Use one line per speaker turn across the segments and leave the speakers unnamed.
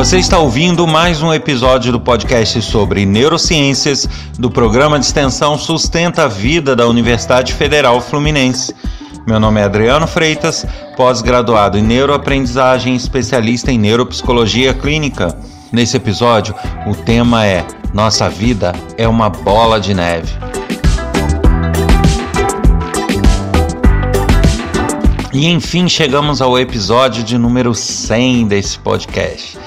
Você está ouvindo mais um episódio do podcast sobre neurociências do programa de extensão Sustenta a Vida da Universidade Federal Fluminense. Meu nome é Adriano Freitas, pós-graduado em neuroaprendizagem, especialista em neuropsicologia clínica. Nesse episódio, o tema é Nossa vida é uma bola de neve. E enfim, chegamos ao episódio de número 100 desse podcast.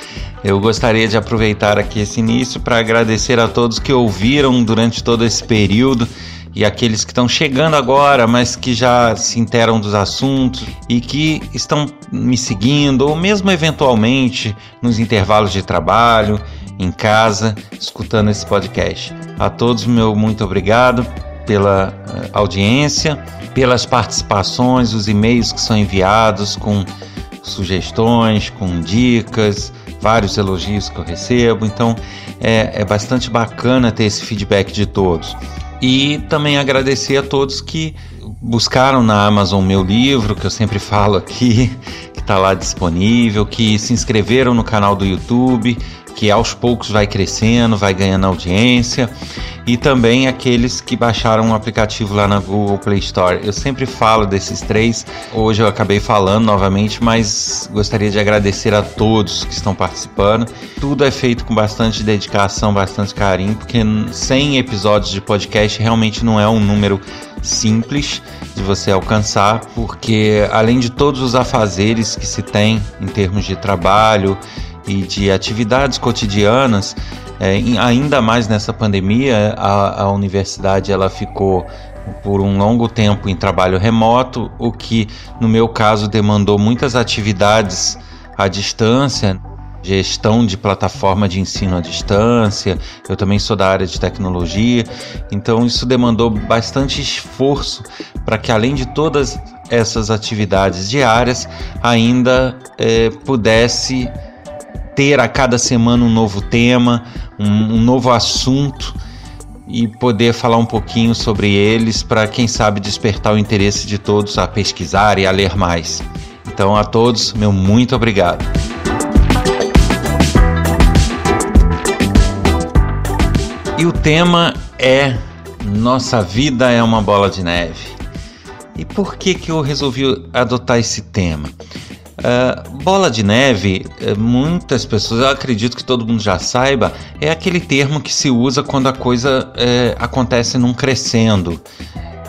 Eu gostaria de aproveitar aqui esse início para agradecer a todos que ouviram durante todo esse período e aqueles que estão chegando agora, mas que já se interam dos assuntos e que estão me seguindo, ou mesmo eventualmente nos intervalos de trabalho, em casa, escutando esse podcast. A todos, meu muito obrigado pela eh, audiência, pelas participações, os e-mails que são enviados com sugestões, com dicas vários elogios que eu recebo, então é, é bastante bacana ter esse feedback de todos. E também agradecer a todos que buscaram na Amazon meu livro, que eu sempre falo aqui, que está lá disponível, que se inscreveram no canal do YouTube, que aos poucos vai crescendo, vai ganhando audiência, e também aqueles que baixaram o aplicativo lá na Google Play Store. Eu sempre falo desses três, hoje eu acabei falando novamente, mas gostaria de agradecer a todos que estão participando. Tudo é feito com bastante dedicação, bastante carinho, porque 100 episódios de podcast realmente não é um número simples de você alcançar, porque além de todos os afazeres que se tem em termos de trabalho, e de atividades cotidianas, é, ainda mais nessa pandemia, a, a universidade ela ficou por um longo tempo em trabalho remoto, o que no meu caso demandou muitas atividades à distância, gestão de plataforma de ensino à distância. Eu também sou da área de tecnologia, então isso demandou bastante esforço para que além de todas essas atividades diárias, ainda é, pudesse ter a cada semana um novo tema, um, um novo assunto e poder falar um pouquinho sobre eles para, quem sabe, despertar o interesse de todos a pesquisar e a ler mais. Então, a todos, meu muito obrigado. E o tema é Nossa vida é uma bola de neve. E por que, que eu resolvi adotar esse tema? Uh, bola de neve, eh, muitas pessoas, eu acredito que todo mundo já saiba, é aquele termo que se usa quando a coisa é, acontece num crescendo.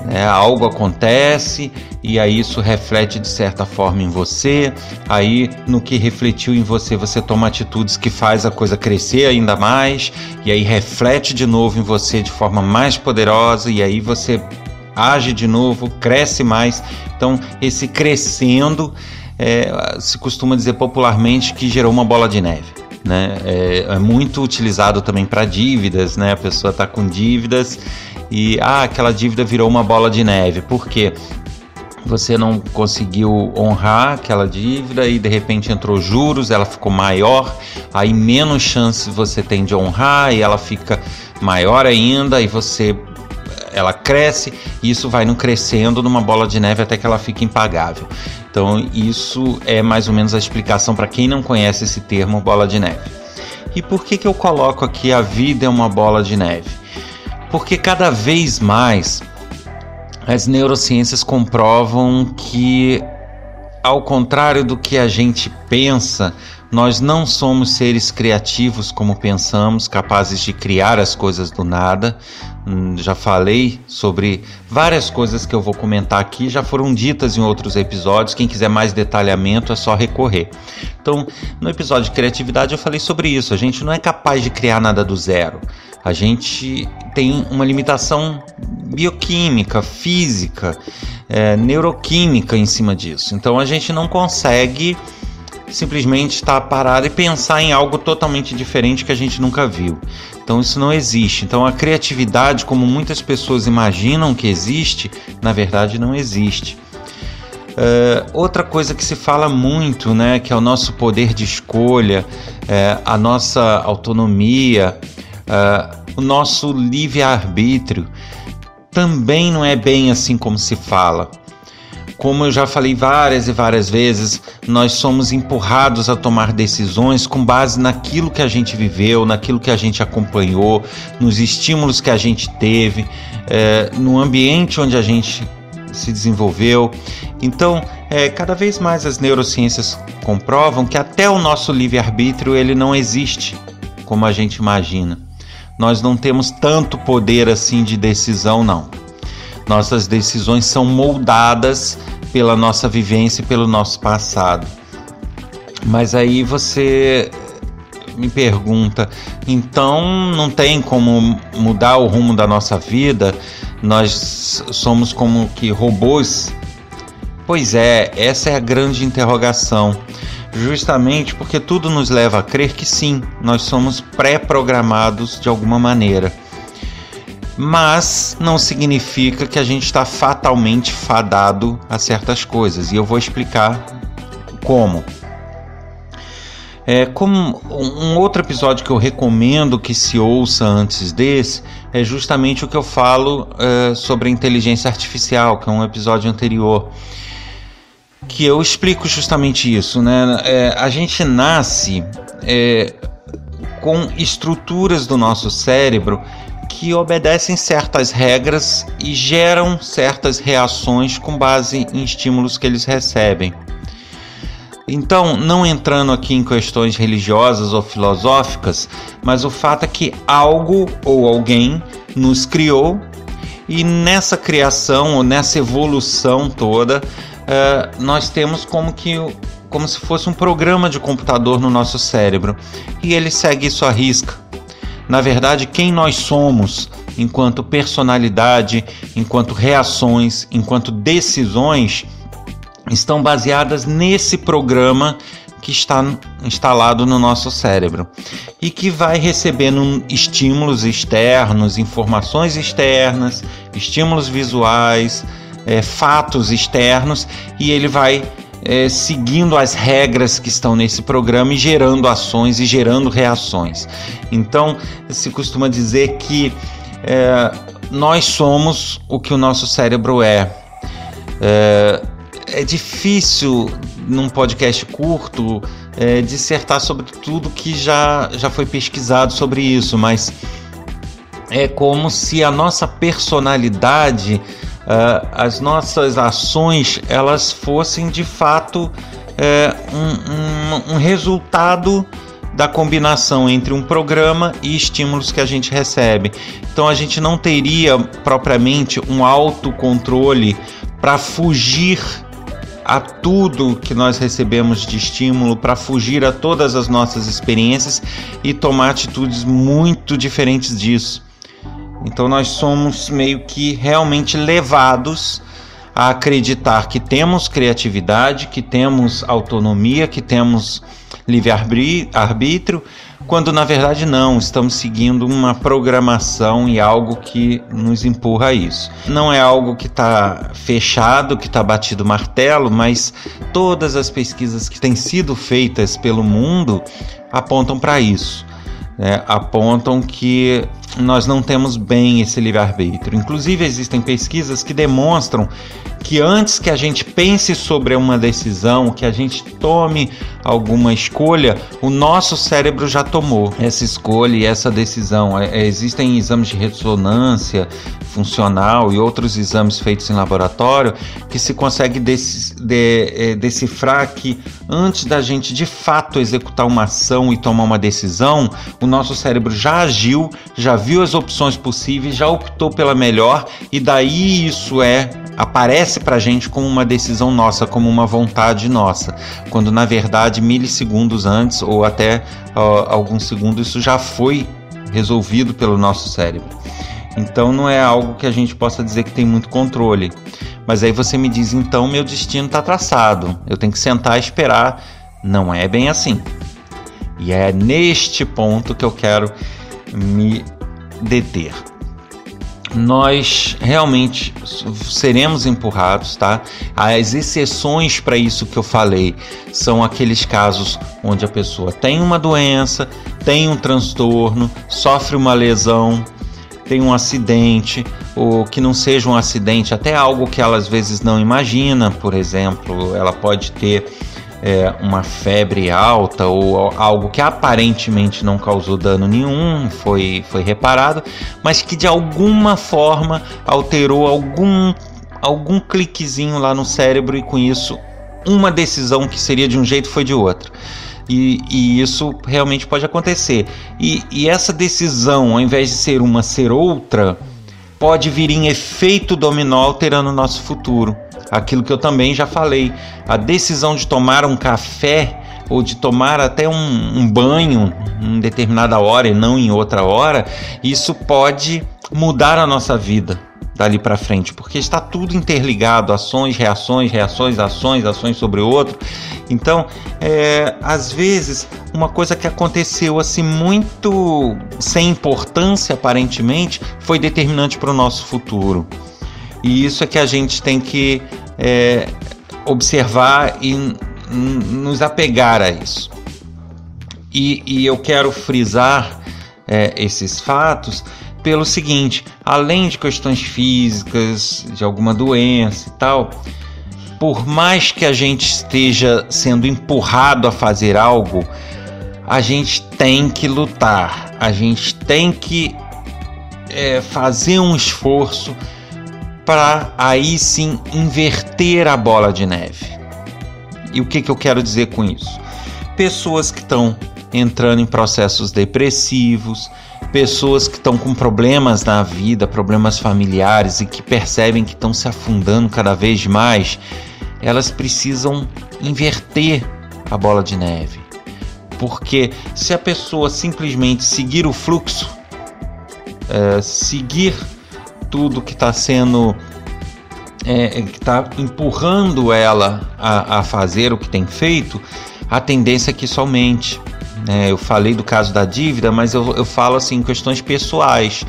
É, algo acontece e aí isso reflete de certa forma em você. Aí no que refletiu em você, você toma atitudes que faz a coisa crescer ainda mais e aí reflete de novo em você de forma mais poderosa e aí você age de novo, cresce mais. Então esse crescendo é, se costuma dizer popularmente que gerou uma bola de neve. Né? É, é muito utilizado também para dívidas, né? A pessoa está com dívidas e ah, aquela dívida virou uma bola de neve. Por quê? Você não conseguiu honrar aquela dívida e de repente entrou juros, ela ficou maior, aí menos chance você tem de honrar e ela fica maior ainda e você ela cresce e isso vai no crescendo numa bola de neve até que ela fique impagável. Então, isso é mais ou menos a explicação para quem não conhece esse termo bola de neve. E por que, que eu coloco aqui a vida é uma bola de neve? Porque cada vez mais as neurociências comprovam que, ao contrário do que a gente pensa, nós não somos seres criativos como pensamos, capazes de criar as coisas do nada. Hum, já falei sobre várias coisas que eu vou comentar aqui, já foram ditas em outros episódios. Quem quiser mais detalhamento é só recorrer. Então, no episódio de criatividade eu falei sobre isso. A gente não é capaz de criar nada do zero. A gente tem uma limitação bioquímica, física, é, neuroquímica em cima disso. Então a gente não consegue simplesmente estar parado e pensar em algo totalmente diferente que a gente nunca viu. Então isso não existe. Então a criatividade, como muitas pessoas imaginam que existe, na verdade não existe. Uh, outra coisa que se fala muito, né, que é o nosso poder de escolha, uh, a nossa autonomia, uh, o nosso livre arbítrio, também não é bem assim como se fala. Como eu já falei várias e várias vezes, nós somos empurrados a tomar decisões com base naquilo que a gente viveu, naquilo que a gente acompanhou, nos estímulos que a gente teve, é, no ambiente onde a gente se desenvolveu. Então, é, cada vez mais as neurociências comprovam que até o nosso livre-arbítrio ele não existe como a gente imagina. Nós não temos tanto poder assim de decisão, não. Nossas decisões são moldadas pela nossa vivência e pelo nosso passado. Mas aí você me pergunta, então não tem como mudar o rumo da nossa vida? Nós somos como que robôs? Pois é, essa é a grande interrogação. Justamente porque tudo nos leva a crer que sim, nós somos pré-programados de alguma maneira mas não significa que a gente está fatalmente fadado a certas coisas. E eu vou explicar como. É, como um outro episódio que eu recomendo que se ouça antes desse é justamente o que eu falo é, sobre a inteligência artificial, que é um episódio anterior, que eu explico justamente isso, né? É, a gente nasce é, com estruturas do nosso cérebro que obedecem certas regras e geram certas reações com base em estímulos que eles recebem. Então, não entrando aqui em questões religiosas ou filosóficas, mas o fato é que algo ou alguém nos criou e nessa criação ou nessa evolução toda, uh, nós temos como que como se fosse um programa de computador no nosso cérebro e ele segue isso à risca. Na verdade, quem nós somos enquanto personalidade, enquanto reações, enquanto decisões, estão baseadas nesse programa que está instalado no nosso cérebro e que vai recebendo estímulos externos, informações externas, estímulos visuais, é, fatos externos e ele vai é, seguindo as regras que estão nesse programa e gerando ações e gerando reações. Então, se costuma dizer que é, nós somos o que o nosso cérebro é. É, é difícil, num podcast curto, é, dissertar sobre tudo que já, já foi pesquisado sobre isso, mas é como se a nossa personalidade uh, as nossas ações elas fossem de fato uh, um, um, um resultado da combinação entre um programa e estímulos que a gente recebe. Então a gente não teria propriamente um autocontrole para fugir a tudo que nós recebemos de estímulo, para fugir a todas as nossas experiências e tomar atitudes muito diferentes disso. Então nós somos meio que realmente levados a acreditar que temos criatividade, que temos autonomia, que temos livre-arbítrio, quando na verdade não, estamos seguindo uma programação e algo que nos empurra a isso. Não é algo que está fechado, que está batido martelo, mas todas as pesquisas que têm sido feitas pelo mundo apontam para isso né, apontam que nós não temos bem esse livre-arbítrio. Inclusive, existem pesquisas que demonstram que antes que a gente pense sobre uma decisão, que a gente tome alguma escolha, o nosso cérebro já tomou essa escolha e essa decisão. É, é existem exames de ressonância funcional e outros exames feitos em laboratório que se consegue é, decifrar que antes da gente de fato executar uma ação e tomar uma decisão, o nosso cérebro já agiu, já viu as opções possíveis, já optou pela melhor e daí isso é aparece para a gente como uma decisão nossa, como uma vontade nossa, quando na verdade milissegundos antes ou até uh, alguns segundos isso já foi resolvido pelo nosso cérebro. Então não é algo que a gente possa dizer que tem muito controle. Mas aí você me diz, então meu destino está traçado, eu tenho que sentar e esperar. Não é bem assim. E é neste ponto que eu quero me deter. Nós realmente seremos empurrados, tá? As exceções para isso que eu falei são aqueles casos onde a pessoa tem uma doença, tem um transtorno, sofre uma lesão, tem um acidente, ou que não seja um acidente, até algo que ela às vezes não imagina, por exemplo, ela pode ter é, uma febre alta ou algo que aparentemente não causou dano nenhum, foi, foi reparado, mas que de alguma forma alterou algum, algum cliquezinho lá no cérebro e com isso uma decisão que seria de um jeito foi de outro. E, e, isso realmente pode acontecer. E, e, essa decisão, ao invés de ser uma, ser outra, pode vir em efeito dominó alterando o nosso futuro. Aquilo que eu também já falei. A decisão de tomar um café ou de tomar até um, um banho em determinada hora e não em outra hora, isso pode mudar a nossa vida dali para frente, porque está tudo interligado, ações, reações, reações, ações, ações sobre o outro. Então, é, às vezes, uma coisa que aconteceu assim muito sem importância aparentemente foi determinante para o nosso futuro. E isso é que a gente tem que é, observar e nos apegar a isso. E, e eu quero frisar é, esses fatos pelo seguinte: além de questões físicas, de alguma doença e tal, por mais que a gente esteja sendo empurrado a fazer algo, a gente tem que lutar, a gente tem que é, fazer um esforço para aí sim inverter a bola de neve. E o que, que eu quero dizer com isso? Pessoas que estão entrando em processos depressivos, pessoas que estão com problemas na vida, problemas familiares e que percebem que estão se afundando cada vez mais, elas precisam inverter a bola de neve. Porque se a pessoa simplesmente seguir o fluxo, é, seguir tudo que está sendo é, que está empurrando ela a, a, fazer o que tem feito, a tendência é que isso aumente. Né? Eu falei do caso da dívida, mas eu, eu falo assim em questões pessoais,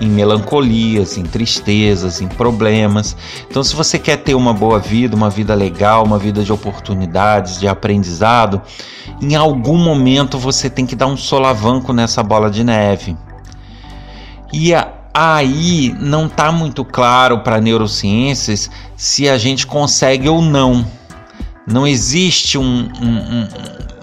em melancolias, em tristezas, em problemas. Então, se você quer ter uma boa vida, uma vida legal, uma vida de oportunidades, de aprendizado, em algum momento você tem que dar um solavanco nessa bola de neve. E a, aí não está muito claro para neurociências se a gente consegue ou não. Não existe um, um, um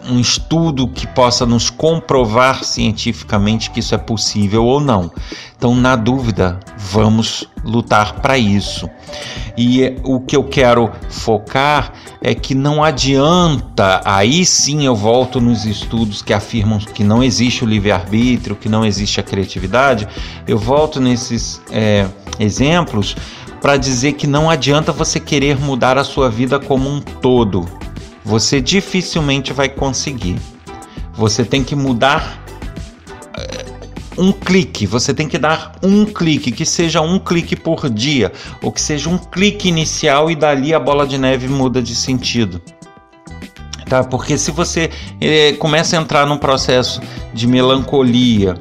um estudo que possa nos comprovar cientificamente que isso é possível ou não. Então, na dúvida, vamos lutar para isso. E o que eu quero focar é que não adianta, aí sim eu volto nos estudos que afirmam que não existe o livre-arbítrio, que não existe a criatividade, eu volto nesses é, exemplos para dizer que não adianta você querer mudar a sua vida como um todo você dificilmente vai conseguir. Você tem que mudar eh, um clique, você tem que dar um clique, que seja um clique por dia, ou que seja um clique inicial e dali a bola de neve muda de sentido. Tá? Porque se você eh, começa a entrar num processo de melancolia,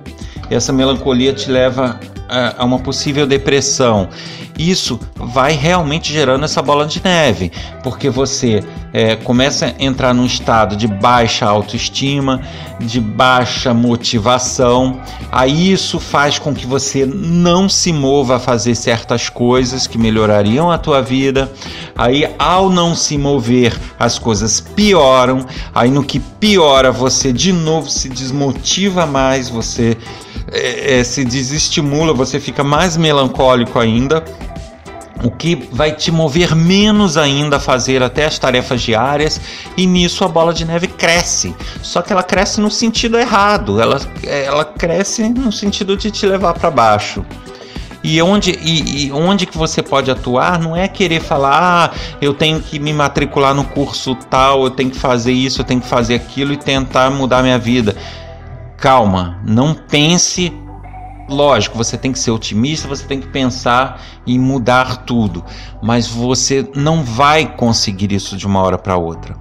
essa melancolia te leva a, a uma possível depressão isso vai realmente gerando essa bola de neve, porque você é, começa a entrar num estado de baixa autoestima, de baixa motivação, aí isso faz com que você não se mova a fazer certas coisas que melhorariam a tua vida, aí ao não se mover as coisas pioram, aí no que piora você de novo se desmotiva mais, você é, é, se desestimula, você fica mais melancólico ainda o que vai te mover menos ainda a fazer até as tarefas diárias e nisso a bola de neve cresce. Só que ela cresce no sentido errado, ela, ela cresce no sentido de te levar para baixo. E onde, e, e, onde que você pode atuar não é querer falar, ah, eu tenho que me matricular no curso tal, eu tenho que fazer isso, eu tenho que fazer aquilo e tentar mudar minha vida. Calma, não pense Lógico, você tem que ser otimista, você tem que pensar em mudar tudo, mas você não vai conseguir isso de uma hora para outra.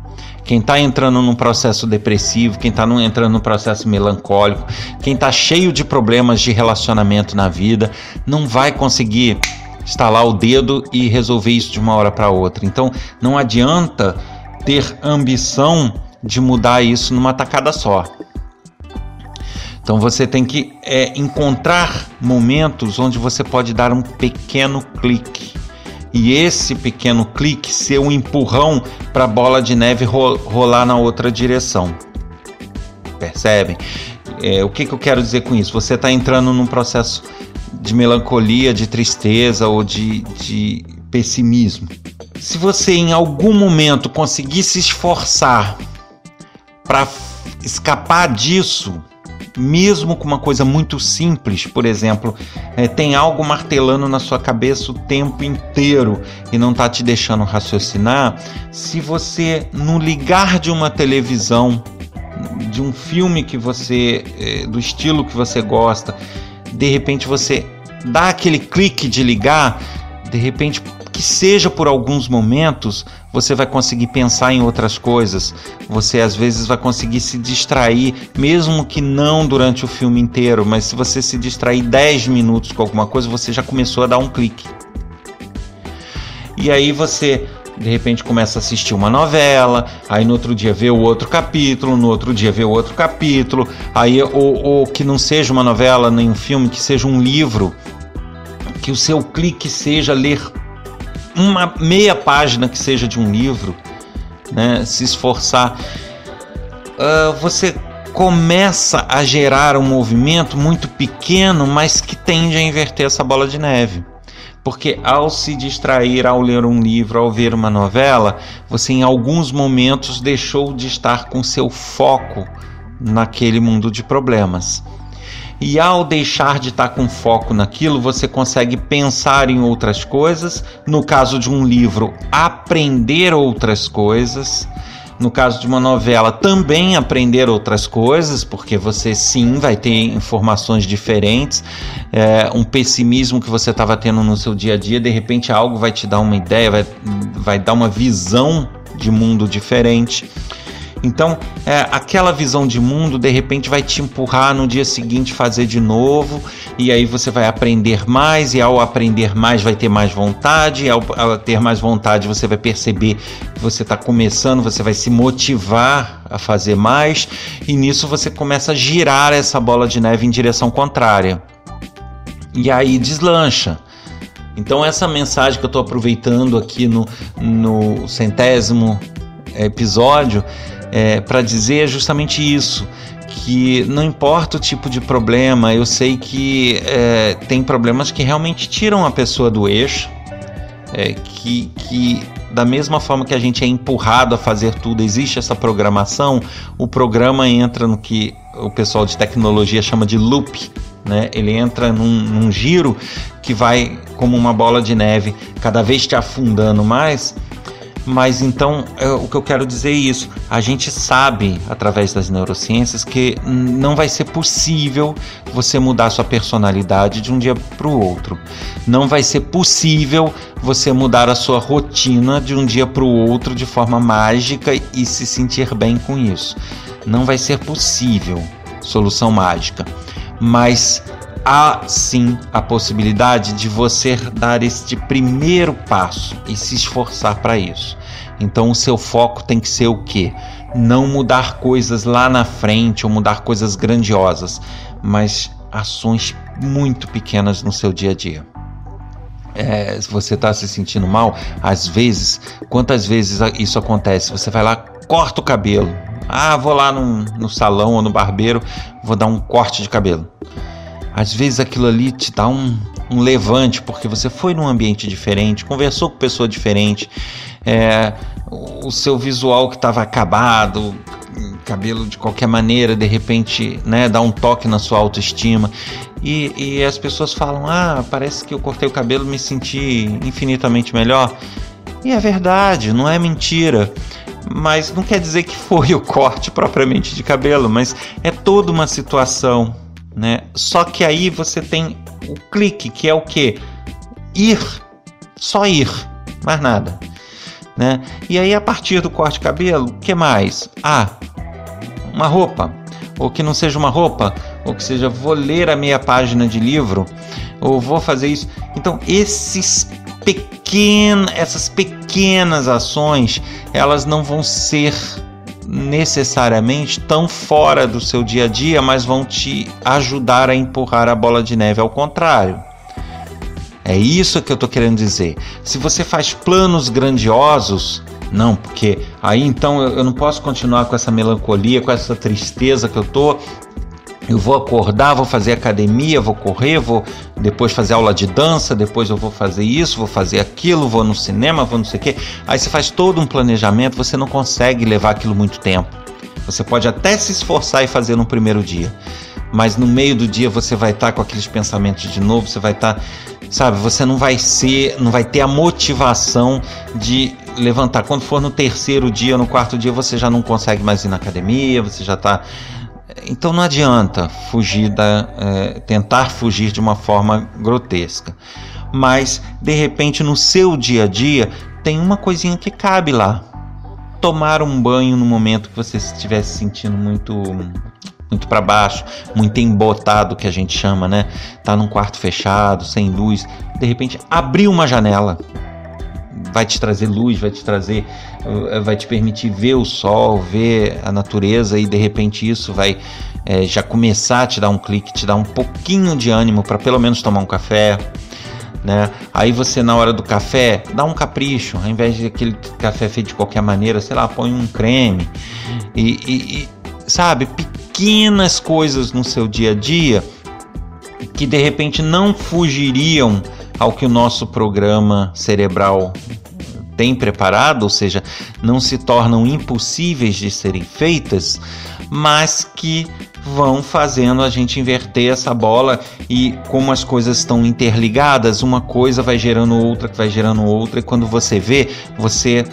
Quem está entrando num processo depressivo, quem está entrando num processo melancólico, quem está cheio de problemas de relacionamento na vida, não vai conseguir estalar o dedo e resolver isso de uma hora para outra. Então, não adianta ter ambição de mudar isso numa tacada só. Então você tem que é, encontrar momentos onde você pode dar um pequeno clique. E esse pequeno clique ser um empurrão para a bola de neve rolar na outra direção. Percebem? É, o que, que eu quero dizer com isso? Você está entrando num processo de melancolia, de tristeza ou de, de pessimismo. Se você em algum momento conseguir se esforçar para escapar disso, mesmo com uma coisa muito simples, por exemplo, é, tem algo martelando na sua cabeça o tempo inteiro e não está te deixando raciocinar, se você no ligar de uma televisão, de um filme que você, é, do estilo que você gosta, de repente você dá aquele clique de ligar, de repente seja por alguns momentos, você vai conseguir pensar em outras coisas. Você às vezes vai conseguir se distrair, mesmo que não durante o filme inteiro, mas se você se distrair 10 minutos com alguma coisa, você já começou a dar um clique. E aí você de repente começa a assistir uma novela, aí no outro dia vê o outro capítulo, no outro dia vê o outro capítulo, aí ou, ou que não seja uma novela nem um filme, que seja um livro, que o seu clique seja ler uma meia página que seja de um livro, né, se esforçar, uh, você começa a gerar um movimento muito pequeno, mas que tende a inverter essa bola de neve. Porque ao se distrair, ao ler um livro, ao ver uma novela, você em alguns momentos deixou de estar com seu foco naquele mundo de problemas. E ao deixar de estar com foco naquilo, você consegue pensar em outras coisas. No caso de um livro, aprender outras coisas. No caso de uma novela, também aprender outras coisas, porque você sim vai ter informações diferentes. É, um pessimismo que você estava tendo no seu dia a dia, de repente algo vai te dar uma ideia, vai, vai dar uma visão de mundo diferente. Então, é, aquela visão de mundo de repente vai te empurrar no dia seguinte fazer de novo, e aí você vai aprender mais, e ao aprender mais vai ter mais vontade, e ao, ao ter mais vontade você vai perceber que você está começando, você vai se motivar a fazer mais, e nisso você começa a girar essa bola de neve em direção contrária. E aí deslancha. Então, essa mensagem que eu estou aproveitando aqui no, no centésimo episódio é, para dizer justamente isso que não importa o tipo de problema, eu sei que é, tem problemas que realmente tiram a pessoa do eixo, é, que, que da mesma forma que a gente é empurrado a fazer tudo, existe essa programação, o programa entra no que o pessoal de tecnologia chama de loop, né? Ele entra num, num giro que vai como uma bola de neve, cada vez te afundando mais mas então, é, o que eu quero dizer é isso. A gente sabe, através das neurociências, que não vai ser possível você mudar sua personalidade de um dia para o outro. Não vai ser possível você mudar a sua rotina de um dia para o outro de forma mágica e se sentir bem com isso. Não vai ser possível solução mágica. Mas há sim a possibilidade de você dar este primeiro passo e se esforçar para isso. Então o seu foco tem que ser o quê? Não mudar coisas lá na frente ou mudar coisas grandiosas, mas ações muito pequenas no seu dia a dia. É, se você está se sentindo mal, às vezes, quantas vezes isso acontece? Você vai lá, corta o cabelo. Ah, vou lá no, no salão ou no barbeiro, vou dar um corte de cabelo às vezes aquilo ali te dá um, um levante, porque você foi num ambiente diferente, conversou com pessoa diferente, é, o seu visual que estava acabado, cabelo de qualquer maneira, de repente né, dá um toque na sua autoestima. E, e as pessoas falam: Ah, parece que eu cortei o cabelo me senti infinitamente melhor. E é verdade, não é mentira. Mas não quer dizer que foi o corte propriamente de cabelo, mas é toda uma situação né? Só que aí você tem o clique, que é o que? Ir, só ir, mais nada. Né? E aí a partir do corte de cabelo, o que mais? Ah, uma roupa, ou que não seja uma roupa, ou que seja vou ler a meia página de livro, ou vou fazer isso. Então esses pequenos, essas pequenas ações, elas não vão ser necessariamente tão fora do seu dia a dia, mas vão te ajudar a empurrar a bola de neve ao contrário. É isso que eu estou querendo dizer. Se você faz planos grandiosos, não, porque aí então eu não posso continuar com essa melancolia, com essa tristeza que eu tô. Eu vou acordar, vou fazer academia, vou correr, vou depois fazer aula de dança, depois eu vou fazer isso, vou fazer aquilo, vou no cinema, vou não sei o quê. Aí você faz todo um planejamento, você não consegue levar aquilo muito tempo. Você pode até se esforçar e fazer no primeiro dia, mas no meio do dia você vai estar com aqueles pensamentos de novo, você vai estar sabe? Você não vai ser, não vai ter a motivação de levantar. Quando for no terceiro dia, no quarto dia, você já não consegue mais ir na academia, você já está então não adianta fugir da, é, tentar fugir de uma forma grotesca, mas de repente no seu dia a dia tem uma coisinha que cabe lá. Tomar um banho no momento que você estiver se sentindo muito muito para baixo, muito embotado que a gente chama, né? Tá num quarto fechado, sem luz, de repente abrir uma janela vai te trazer luz, vai te trazer, eh, vai te permitir ver o sol, ver a natureza e de repente isso vai é, já começar a te dar um clique, te dar um pouquinho de ânimo para pelo menos tomar um café. Né? Aí você na hora do café dá um capricho, ao invés de aquele café feito de qualquer maneira, sei lá, põe um creme e, e, e sabe, pequenas coisas no seu dia a dia que de repente não fugiriam ao que o nosso programa cerebral tem preparado, ou seja, não se tornam impossíveis de serem feitas, mas que vão fazendo a gente inverter essa bola e como as coisas estão interligadas, uma coisa vai gerando outra, que vai gerando outra, e quando você vê, você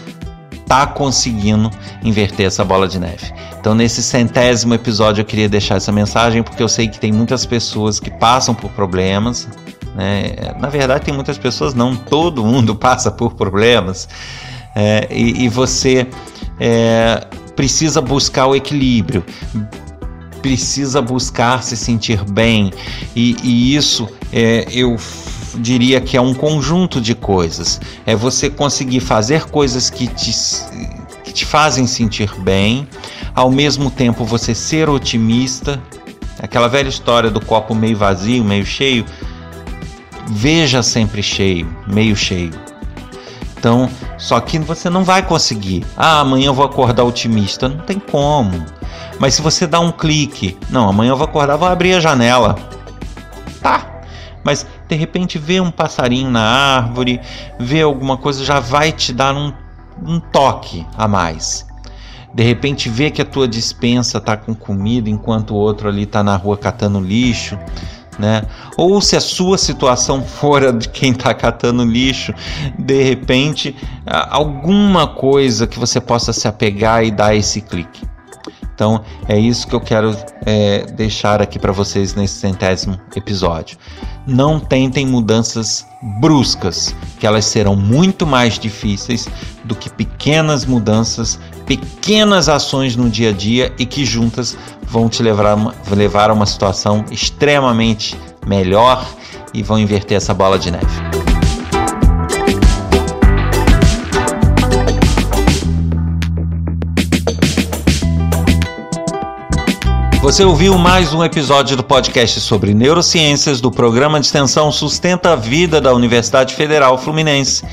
tá conseguindo inverter essa bola de neve. Então, nesse centésimo episódio, eu queria deixar essa mensagem porque eu sei que tem muitas pessoas que passam por problemas. Né? Na verdade, tem muitas pessoas, não todo mundo passa por problemas. É, e, e, você é, precisa buscar o equilíbrio, precisa buscar se sentir bem, e, e isso é, eu diria que é um conjunto de coisas. É você conseguir fazer coisas que te, que te fazem sentir bem, ao mesmo tempo você ser otimista. Aquela velha história do copo meio vazio, meio cheio. Veja sempre cheio, meio cheio. Então, só que você não vai conseguir. Ah, amanhã eu vou acordar otimista. Não tem como. Mas se você dá um clique, não, amanhã eu vou acordar, vou abrir a janela. Tá. Mas de repente ver um passarinho na árvore, ver alguma coisa já vai te dar um, um toque a mais. De repente ver que a tua dispensa está com comida enquanto o outro ali está na rua catando lixo, né? Ou se a sua situação for a de quem está catando lixo, de repente alguma coisa que você possa se apegar e dar esse clique. Então é isso que eu quero é, deixar aqui para vocês nesse centésimo episódio não tentem mudanças bruscas, que elas serão muito mais difíceis do que pequenas mudanças, pequenas ações no dia a dia e que juntas vão te levar, levar a uma situação extremamente melhor e vão inverter essa bola de neve. Você ouviu mais um episódio do podcast sobre neurociências do programa de extensão Sustenta a Vida da Universidade Federal Fluminense.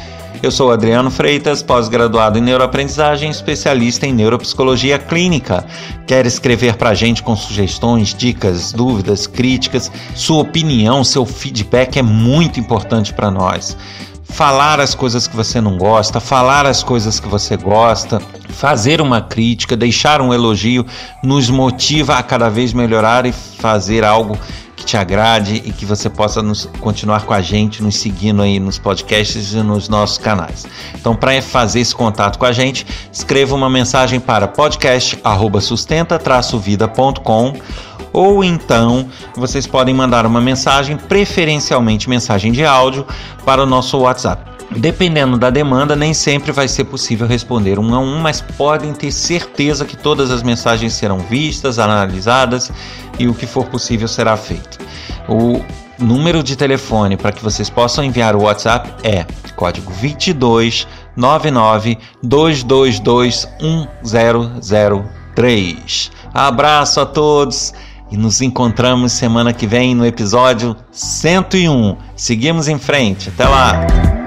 Eu sou Adriano Freitas, pós-graduado em neuroaprendizagem, especialista em neuropsicologia clínica. Quer escrever para a gente com sugestões, dicas, dúvidas, críticas? Sua opinião, seu feedback é muito importante para nós falar as coisas que você não gosta, falar as coisas que você gosta, fazer uma crítica, deixar um elogio, nos motiva a cada vez melhorar e fazer algo que te agrade e que você possa nos, continuar com a gente, nos seguindo aí nos podcasts e nos nossos canais. Então, para fazer esse contato com a gente, escreva uma mensagem para podcast@sustenta-vida.com ou então vocês podem mandar uma mensagem, preferencialmente mensagem de áudio, para o nosso WhatsApp. Dependendo da demanda, nem sempre vai ser possível responder um a um, mas podem ter certeza que todas as mensagens serão vistas, analisadas e o que for possível será feito. O número de telefone para que vocês possam enviar o WhatsApp é código 22 99 222 1000 3. Abraço a todos e nos encontramos semana que vem no episódio 101. Seguimos em frente. Até lá!